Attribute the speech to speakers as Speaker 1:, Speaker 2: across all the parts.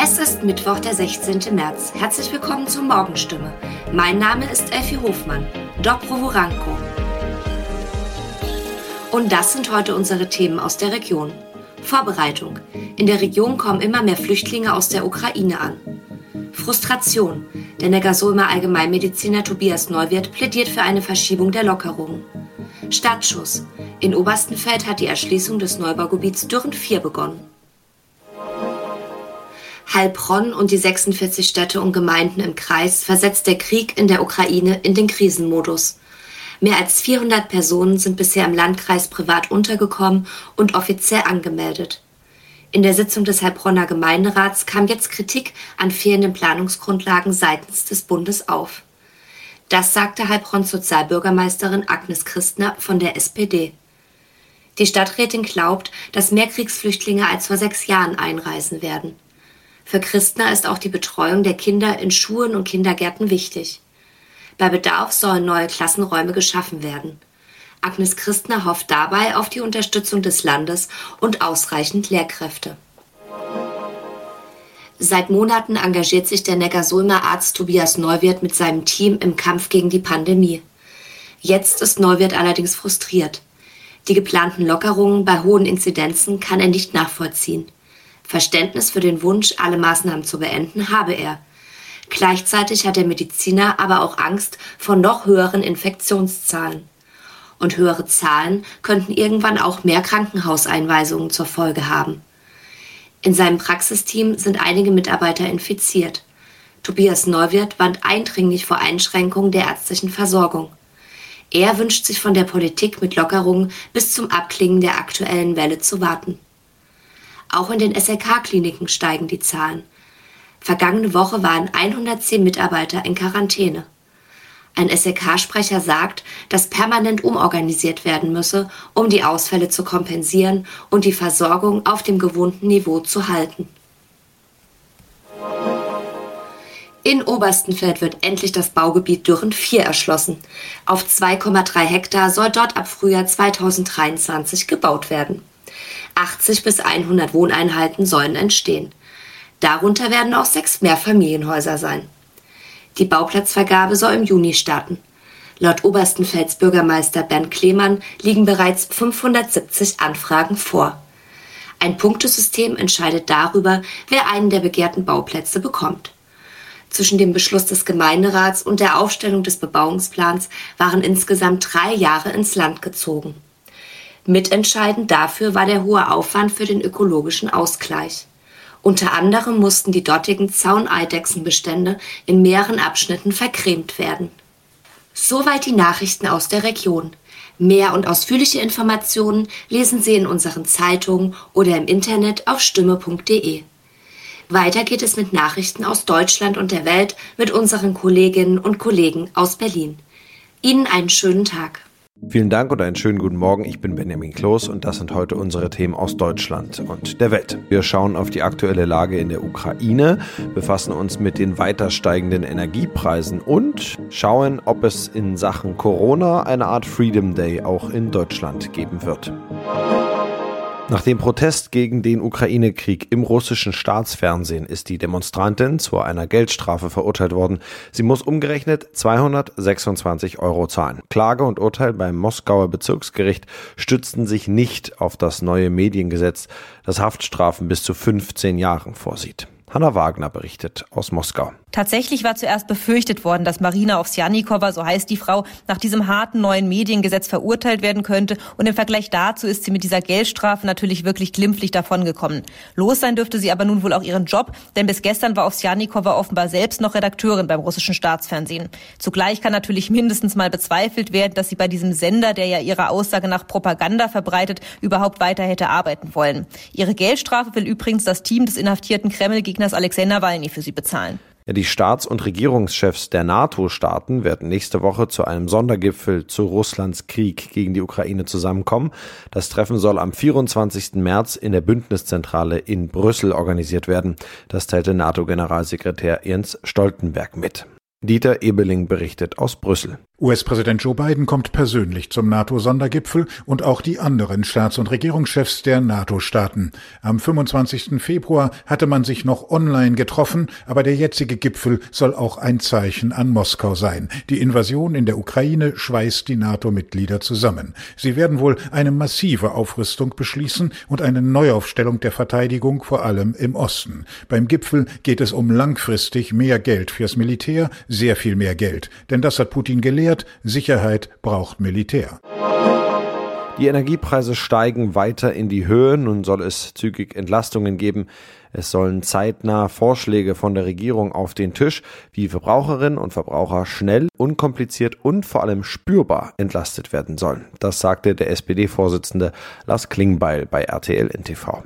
Speaker 1: Es ist Mittwoch, der 16. März. Herzlich willkommen zur Morgenstimme. Mein Name ist Elfie Hofmann, Doc Provoranko. Und das sind heute unsere Themen aus der Region. Vorbereitung. In der Region kommen immer mehr Flüchtlinge aus der Ukraine an. Frustration. Der Neckarsulmer Allgemeinmediziner Tobias Neuwirth plädiert für eine Verschiebung der Lockerungen. Stadtschuss. In Oberstenfeld hat die Erschließung des Neubaugebiets Dürren 4 begonnen. Heilbronn und die 46 Städte und Gemeinden im Kreis versetzt der Krieg in der Ukraine in den Krisenmodus. Mehr als 400 Personen sind bisher im Landkreis privat untergekommen und offiziell angemeldet. In der Sitzung des Heilbronner Gemeinderats kam jetzt Kritik an fehlenden Planungsgrundlagen seitens des Bundes auf. Das sagte Heilbronns Sozialbürgermeisterin Agnes Christner von der SPD. Die Stadträtin glaubt, dass mehr Kriegsflüchtlinge als vor sechs Jahren einreisen werden. Für Christner ist auch die Betreuung der Kinder in Schulen und Kindergärten wichtig. Bei Bedarf sollen neue Klassenräume geschaffen werden. Agnes Christner hofft dabei auf die Unterstützung des Landes und ausreichend Lehrkräfte. Seit Monaten engagiert sich der Neckarsulmer Arzt Tobias Neuwirth mit seinem Team im Kampf gegen die Pandemie. Jetzt ist Neuwirth allerdings frustriert. Die geplanten Lockerungen bei hohen Inzidenzen kann er nicht nachvollziehen. Verständnis für den Wunsch, alle Maßnahmen zu beenden, habe er. Gleichzeitig hat der Mediziner aber auch Angst vor noch höheren Infektionszahlen. Und höhere Zahlen könnten irgendwann auch mehr Krankenhauseinweisungen zur Folge haben. In seinem Praxisteam sind einige Mitarbeiter infiziert. Tobias Neuwirth warnt eindringlich vor Einschränkungen der ärztlichen Versorgung. Er wünscht sich von der Politik mit Lockerungen bis zum Abklingen der aktuellen Welle zu warten. Auch in den SLK-Kliniken steigen die Zahlen. Vergangene Woche waren 110 Mitarbeiter in Quarantäne. Ein SLK-Sprecher sagt, dass permanent umorganisiert werden müsse, um die Ausfälle zu kompensieren und die Versorgung auf dem gewohnten Niveau zu halten. In Oberstenfeld wird endlich das Baugebiet Dürren 4 erschlossen. Auf 2,3 Hektar soll dort ab Frühjahr 2023 gebaut werden. 80 bis 100 Wohneinheiten sollen entstehen. Darunter werden auch sechs Mehrfamilienhäuser sein. Die Bauplatzvergabe soll im Juni starten. Laut Oberstenfels Bürgermeister Bernd Klemann liegen bereits 570 Anfragen vor. Ein Punktesystem entscheidet darüber, wer einen der begehrten Bauplätze bekommt. Zwischen dem Beschluss des Gemeinderats und der Aufstellung des Bebauungsplans waren insgesamt drei Jahre ins Land gezogen. Mitentscheidend dafür war der hohe Aufwand für den ökologischen Ausgleich. Unter anderem mussten die dortigen Zauneidechsenbestände in mehreren Abschnitten vercremt werden. Soweit die Nachrichten aus der Region. Mehr und ausführliche Informationen lesen Sie in unseren Zeitungen oder im Internet auf stimme.de. Weiter geht es mit Nachrichten aus Deutschland und der Welt mit unseren Kolleginnen und Kollegen aus Berlin. Ihnen einen schönen Tag.
Speaker 2: Vielen Dank und einen schönen guten Morgen. Ich bin Benjamin Kloß und das sind heute unsere Themen aus Deutschland und der Welt. Wir schauen auf die aktuelle Lage in der Ukraine, befassen uns mit den weiter steigenden Energiepreisen und schauen, ob es in Sachen Corona eine Art Freedom Day auch in Deutschland geben wird. Nach dem Protest gegen den Ukraine-Krieg im russischen Staatsfernsehen ist die Demonstrantin zu einer Geldstrafe verurteilt worden. Sie muss umgerechnet 226 Euro zahlen. Klage und Urteil beim Moskauer Bezirksgericht stützten sich nicht auf das neue Mediengesetz, das Haftstrafen bis zu 15 Jahren vorsieht. Hanna Wagner berichtet aus Moskau.
Speaker 3: Tatsächlich war zuerst befürchtet worden, dass Marina Ovsjanikova, so heißt die Frau, nach diesem harten neuen Mediengesetz verurteilt werden könnte. Und im Vergleich dazu ist sie mit dieser Geldstrafe natürlich wirklich glimpflich davongekommen. Los sein dürfte sie aber nun wohl auch ihren Job, denn bis gestern war Ovsjanikova offenbar selbst noch Redakteurin beim russischen Staatsfernsehen. Zugleich kann natürlich mindestens mal bezweifelt werden, dass sie bei diesem Sender, der ja ihre Aussage nach Propaganda verbreitet, überhaupt weiter hätte arbeiten wollen. Ihre Geldstrafe will übrigens das Team des inhaftierten Kreml-Gegners Alexei Nawalny für sie bezahlen.
Speaker 2: Die Staats- und Regierungschefs der NATO-Staaten werden nächste Woche zu einem Sondergipfel zu Russlands Krieg gegen die Ukraine zusammenkommen. Das Treffen soll am 24. März in der Bündniszentrale in Brüssel organisiert werden. Das teilte NATO-Generalsekretär Jens Stoltenberg mit. Dieter Ebeling berichtet aus Brüssel.
Speaker 4: US-Präsident Joe Biden kommt persönlich zum NATO-Sondergipfel und auch die anderen Staats- und Regierungschefs der NATO-Staaten. Am 25. Februar hatte man sich noch online getroffen, aber der jetzige Gipfel soll auch ein Zeichen an Moskau sein. Die Invasion in der Ukraine schweißt die NATO-Mitglieder zusammen. Sie werden wohl eine massive Aufrüstung beschließen und eine Neuaufstellung der Verteidigung vor allem im Osten. Beim Gipfel geht es um langfristig mehr Geld fürs Militär, sehr viel mehr Geld. Denn das hat Putin gelehrt erklärt, Sicherheit braucht Militär.
Speaker 2: Die Energiepreise steigen weiter in die Höhe. Nun soll es zügig Entlastungen geben. Es sollen zeitnah Vorschläge von der Regierung auf den Tisch, wie Verbraucherinnen und Verbraucher schnell, unkompliziert und vor allem spürbar entlastet werden sollen. Das sagte der SPD-Vorsitzende Lars Klingbeil bei RTL NTV.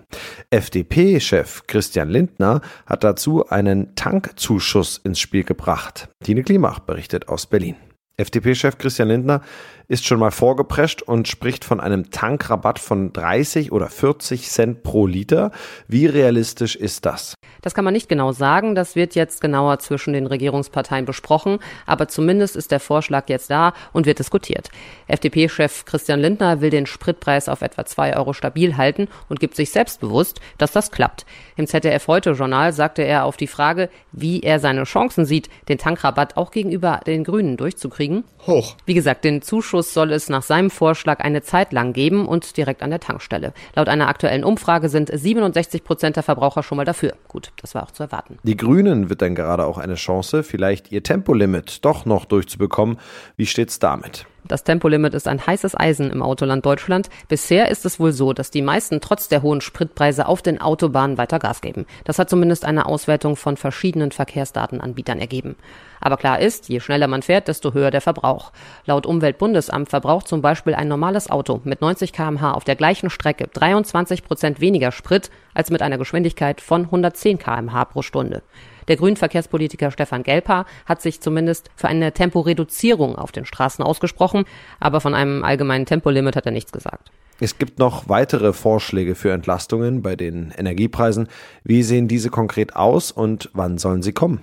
Speaker 2: FDP-Chef Christian Lindner hat dazu einen Tankzuschuss ins Spiel gebracht. Tine Klimach berichtet aus Berlin. FDP-Chef Christian Lindner ist schon mal vorgeprescht und spricht von einem Tankrabatt von 30 oder 40 Cent pro Liter. Wie realistisch ist das?
Speaker 5: Das kann man nicht genau sagen. Das wird jetzt genauer zwischen den Regierungsparteien besprochen. Aber zumindest ist der Vorschlag jetzt da und wird diskutiert. FDP-Chef Christian Lindner will den Spritpreis auf etwa 2 Euro stabil halten und gibt sich selbstbewusst, dass das klappt. Im ZDF Heute Journal sagte er auf die Frage, wie er seine Chancen sieht, den Tankrabatt auch gegenüber den Grünen durchzukriegen.
Speaker 6: Hoch.
Speaker 5: Wie gesagt, den Zuschuss Zuschuss soll es nach seinem Vorschlag eine Zeit lang geben und direkt an der Tankstelle. Laut einer aktuellen Umfrage sind 67 Prozent der Verbraucher schon mal dafür. Gut, das war auch zu erwarten.
Speaker 2: Die Grünen wird dann gerade auch eine Chance, vielleicht ihr Tempolimit doch noch durchzubekommen. Wie steht's damit?
Speaker 5: Das Tempolimit ist ein heißes Eisen im Autoland Deutschland. Bisher ist es wohl so, dass die meisten trotz der hohen Spritpreise auf den Autobahnen weiter Gas geben. Das hat zumindest eine Auswertung von verschiedenen Verkehrsdatenanbietern ergeben. Aber klar ist, je schneller man fährt, desto höher der Verbrauch. Laut Umweltbundesamt verbraucht zum Beispiel ein normales Auto mit 90 kmh auf der gleichen Strecke 23 Prozent weniger Sprit als mit einer Geschwindigkeit von 110 kmh pro Stunde. Der Grünverkehrspolitiker Stefan Gelper hat sich zumindest für eine Temporeduzierung auf den Straßen ausgesprochen, aber von einem allgemeinen Tempolimit hat er nichts gesagt.
Speaker 2: Es gibt noch weitere Vorschläge für Entlastungen bei den Energiepreisen. Wie sehen diese konkret aus und wann sollen sie kommen?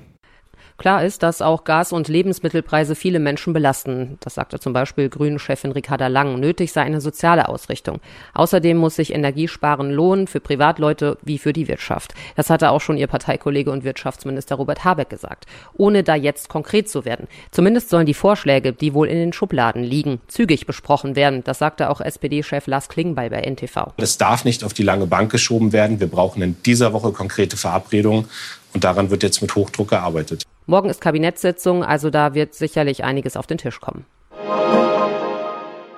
Speaker 5: Klar ist, dass auch Gas- und Lebensmittelpreise viele Menschen belasten. Das sagte zum Beispiel Grünen-Chefin Ricarda Lang. Nötig sei eine soziale Ausrichtung. Außerdem muss sich Energiesparen lohnen für Privatleute wie für die Wirtschaft. Das hatte auch schon ihr Parteikollege und Wirtschaftsminister Robert Habeck gesagt. Ohne da jetzt konkret zu werden. Zumindest sollen die Vorschläge, die wohl in den Schubladen liegen, zügig besprochen werden. Das sagte auch SPD-Chef Lars Klingbeil bei NTV.
Speaker 6: Das darf nicht auf die lange Bank geschoben werden. Wir brauchen in dieser Woche konkrete Verabredungen. Und daran wird jetzt mit Hochdruck gearbeitet.
Speaker 5: Morgen ist Kabinettssitzung, also da wird sicherlich einiges auf den Tisch kommen.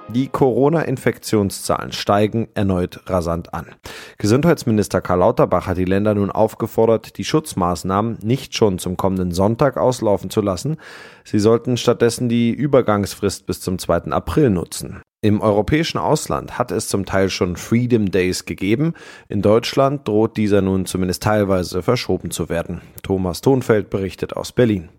Speaker 2: Die Corona-Infektionszahlen steigen erneut rasant an. Gesundheitsminister Karl Lauterbach hat die Länder nun aufgefordert, die Schutzmaßnahmen nicht schon zum kommenden Sonntag auslaufen zu lassen. Sie sollten stattdessen die Übergangsfrist bis zum 2. April nutzen. Im europäischen Ausland hat es zum Teil schon Freedom Days gegeben. In Deutschland droht dieser nun zumindest teilweise verschoben zu werden. Thomas Thonfeld berichtet aus Berlin.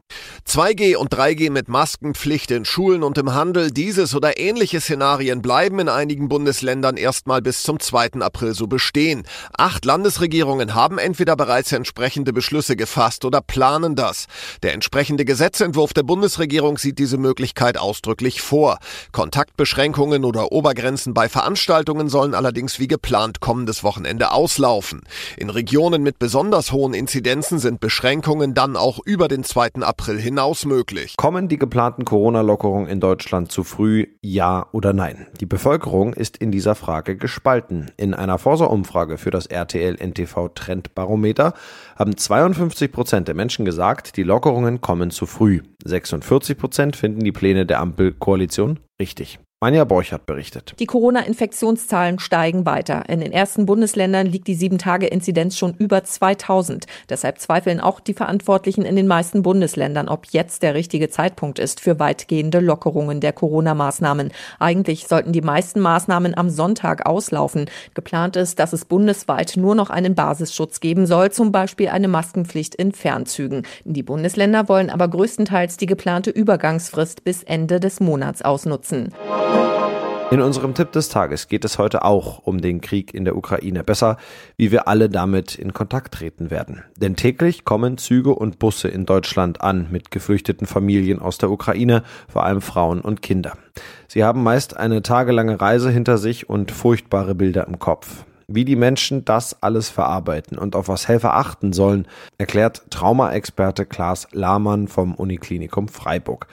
Speaker 7: 2G und 3G mit Maskenpflicht in Schulen und im Handel, dieses oder ähnliche Szenarien bleiben in einigen Bundesländern erstmal bis zum 2. April so bestehen. Acht Landesregierungen haben entweder bereits entsprechende Beschlüsse gefasst oder planen das. Der entsprechende Gesetzentwurf der Bundesregierung sieht diese Möglichkeit ausdrücklich vor. Kontaktbeschränkungen oder Obergrenzen bei Veranstaltungen sollen allerdings wie geplant kommendes Wochenende auslaufen. In Regionen mit besonders hohen Inzidenzen sind Beschränkungen dann auch über den 2. April hinaus möglich.
Speaker 2: Kommen die geplanten Corona-Lockerungen in Deutschland zu früh, ja oder nein? Die Bevölkerung ist in dieser Frage gespalten. In einer Forsa-Umfrage für das RTL NTV Trendbarometer haben 52 Prozent der Menschen gesagt, die Lockerungen kommen zu früh. 46 Prozent finden die Pläne der Ampelkoalition richtig. Anja Borchardt berichtet.
Speaker 8: Die Corona-Infektionszahlen steigen weiter. In den ersten Bundesländern liegt die 7-Tage-Inzidenz schon über 2000. Deshalb zweifeln auch die Verantwortlichen in den meisten Bundesländern, ob jetzt der richtige Zeitpunkt ist für weitgehende Lockerungen der Corona-Maßnahmen. Eigentlich sollten die meisten Maßnahmen am Sonntag auslaufen. Geplant ist, dass es bundesweit nur noch einen Basisschutz geben soll, zum Beispiel eine Maskenpflicht in Fernzügen. Die Bundesländer wollen aber größtenteils die geplante Übergangsfrist bis Ende des Monats ausnutzen.
Speaker 2: In unserem Tipp des Tages geht es heute auch um den Krieg in der Ukraine. Besser, wie wir alle damit in Kontakt treten werden. Denn täglich kommen Züge und Busse in Deutschland an mit geflüchteten Familien aus der Ukraine, vor allem Frauen und Kinder. Sie haben meist eine tagelange Reise hinter sich und furchtbare Bilder im Kopf. Wie die Menschen das alles verarbeiten und auf was Helfer achten sollen, erklärt Traumaexperte Klaas Lahmann vom Uniklinikum Freiburg.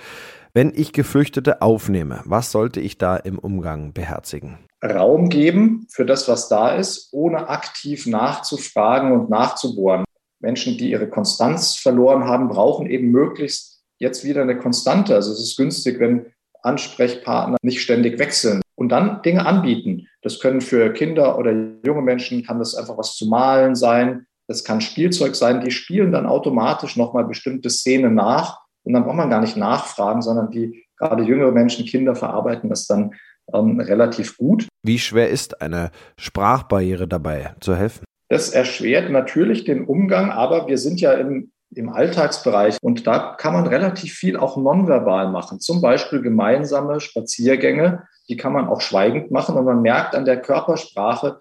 Speaker 2: Wenn ich Geflüchtete aufnehme, was sollte ich da im Umgang beherzigen?
Speaker 9: Raum geben für das, was da ist, ohne aktiv nachzufragen und nachzubohren. Menschen, die ihre Konstanz verloren haben, brauchen eben möglichst jetzt wieder eine Konstante. Also es ist günstig, wenn Ansprechpartner nicht ständig wechseln und dann Dinge anbieten. Das können für Kinder oder junge Menschen, kann das einfach was zu malen sein. Das kann Spielzeug sein. Die spielen dann automatisch nochmal bestimmte Szenen nach und dann braucht man gar nicht nachfragen, sondern die gerade jüngere Menschen, Kinder verarbeiten das dann ähm, relativ gut.
Speaker 2: Wie schwer ist eine Sprachbarriere dabei zu helfen?
Speaker 9: Das erschwert natürlich den Umgang, aber wir sind ja im, im Alltagsbereich und da kann man relativ viel auch nonverbal machen. Zum Beispiel gemeinsame Spaziergänge, die kann man auch schweigend machen und man merkt an der Körpersprache,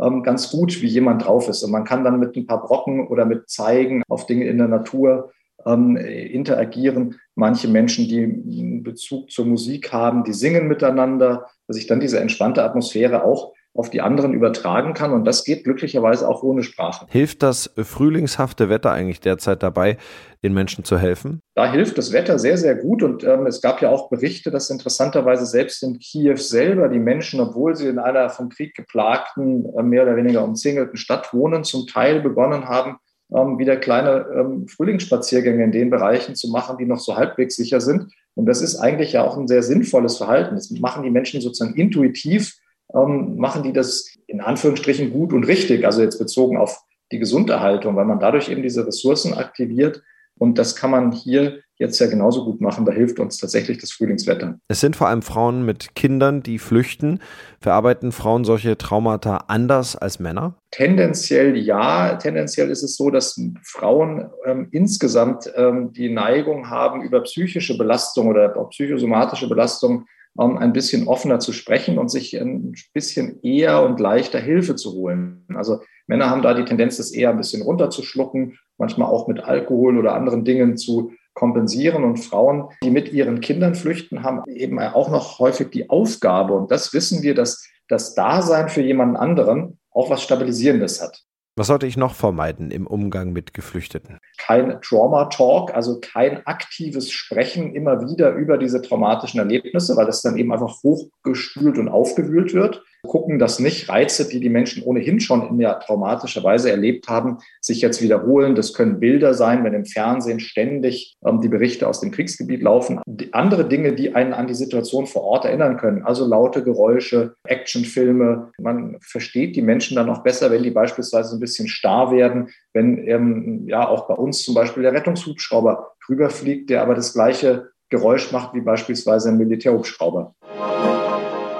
Speaker 9: ähm, ganz gut, wie jemand drauf ist. Und man kann dann mit ein paar Brocken oder mit Zeigen auf Dinge in der Natur ähm, interagieren. Manche Menschen, die einen Bezug zur Musik haben, die singen miteinander, dass ich dann diese entspannte Atmosphäre auch auf die anderen übertragen kann. Und das geht glücklicherweise auch ohne Sprache.
Speaker 2: Hilft das frühlingshafte Wetter eigentlich derzeit dabei, den Menschen zu helfen?
Speaker 9: Da hilft das Wetter sehr, sehr gut. Und ähm, es gab ja auch Berichte, dass interessanterweise selbst in Kiew selber die Menschen, obwohl sie in einer vom Krieg geplagten, äh, mehr oder weniger umzingelten Stadt wohnen, zum Teil begonnen haben, ähm, wieder kleine ähm, Frühlingsspaziergänge in den Bereichen zu machen, die noch so halbwegs sicher sind. Und das ist eigentlich ja auch ein sehr sinnvolles Verhalten. Das machen die Menschen sozusagen intuitiv, ähm, machen die das in Anführungsstrichen gut und richtig, also jetzt bezogen auf die Gesunderhaltung, weil man dadurch eben diese Ressourcen aktiviert. Und das kann man hier jetzt ja genauso gut machen. Da hilft uns tatsächlich das Frühlingswetter.
Speaker 2: Es sind vor allem Frauen mit Kindern, die flüchten. Verarbeiten Frauen solche Traumata anders als Männer?
Speaker 9: Tendenziell ja. Tendenziell ist es so, dass Frauen ähm, insgesamt ähm, die Neigung haben, über psychische Belastung oder auch psychosomatische Belastung ähm, ein bisschen offener zu sprechen und sich ein bisschen eher und leichter Hilfe zu holen. Also Männer haben da die Tendenz, das eher ein bisschen runterzuschlucken, manchmal auch mit Alkohol oder anderen Dingen zu kompensieren. Und Frauen, die mit ihren Kindern flüchten, haben eben auch noch häufig die Aufgabe, und das wissen wir, dass das Dasein für jemanden anderen auch was Stabilisierendes hat.
Speaker 2: Was sollte ich noch vermeiden im Umgang mit Geflüchteten?
Speaker 9: Kein Trauma-Talk, also kein aktives Sprechen immer wieder über diese traumatischen Erlebnisse, weil das dann eben einfach hochgespült und aufgewühlt wird gucken, dass nicht Reize, die die Menschen ohnehin schon in der traumatischer Weise erlebt haben, sich jetzt wiederholen. Das können Bilder sein, wenn im Fernsehen ständig ähm, die Berichte aus dem Kriegsgebiet laufen. Die andere Dinge, die einen an die Situation vor Ort erinnern können, also laute Geräusche, Actionfilme. Man versteht die Menschen dann auch besser, wenn die beispielsweise ein bisschen starr werden, wenn ähm, ja auch bei uns zum Beispiel der Rettungshubschrauber drüber fliegt, der aber das gleiche Geräusch macht wie beispielsweise ein Militärhubschrauber.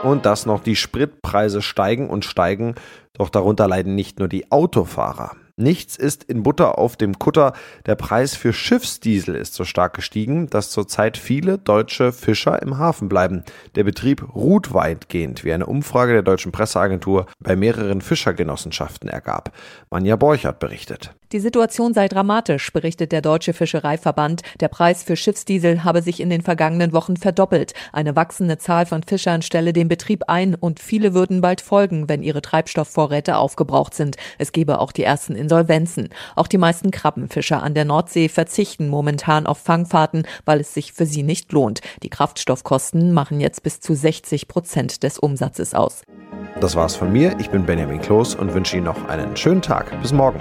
Speaker 2: Und dass noch die Spritpreise steigen und steigen, doch darunter leiden nicht nur die Autofahrer. Nichts ist in Butter auf dem Kutter. Der Preis für Schiffsdiesel ist so stark gestiegen, dass zurzeit viele deutsche Fischer im Hafen bleiben. Der Betrieb ruht weitgehend, wie eine Umfrage der deutschen Presseagentur bei mehreren Fischergenossenschaften ergab. Manja Borchert berichtet.
Speaker 8: Die Situation sei dramatisch, berichtet der Deutsche Fischereiverband. Der Preis für Schiffsdiesel habe sich in den vergangenen Wochen verdoppelt. Eine wachsende Zahl von Fischern stelle den Betrieb ein und viele würden bald folgen, wenn ihre Treibstoffvorräte aufgebraucht sind. Es gebe auch die ersten Insolvenzen. Auch die meisten Krabbenfischer an der Nordsee verzichten momentan auf Fangfahrten, weil es sich für sie nicht lohnt. Die Kraftstoffkosten machen jetzt bis zu 60 Prozent des Umsatzes aus.
Speaker 2: Das war's von mir. Ich bin Benjamin Kloß und wünsche Ihnen noch einen schönen Tag. Bis morgen.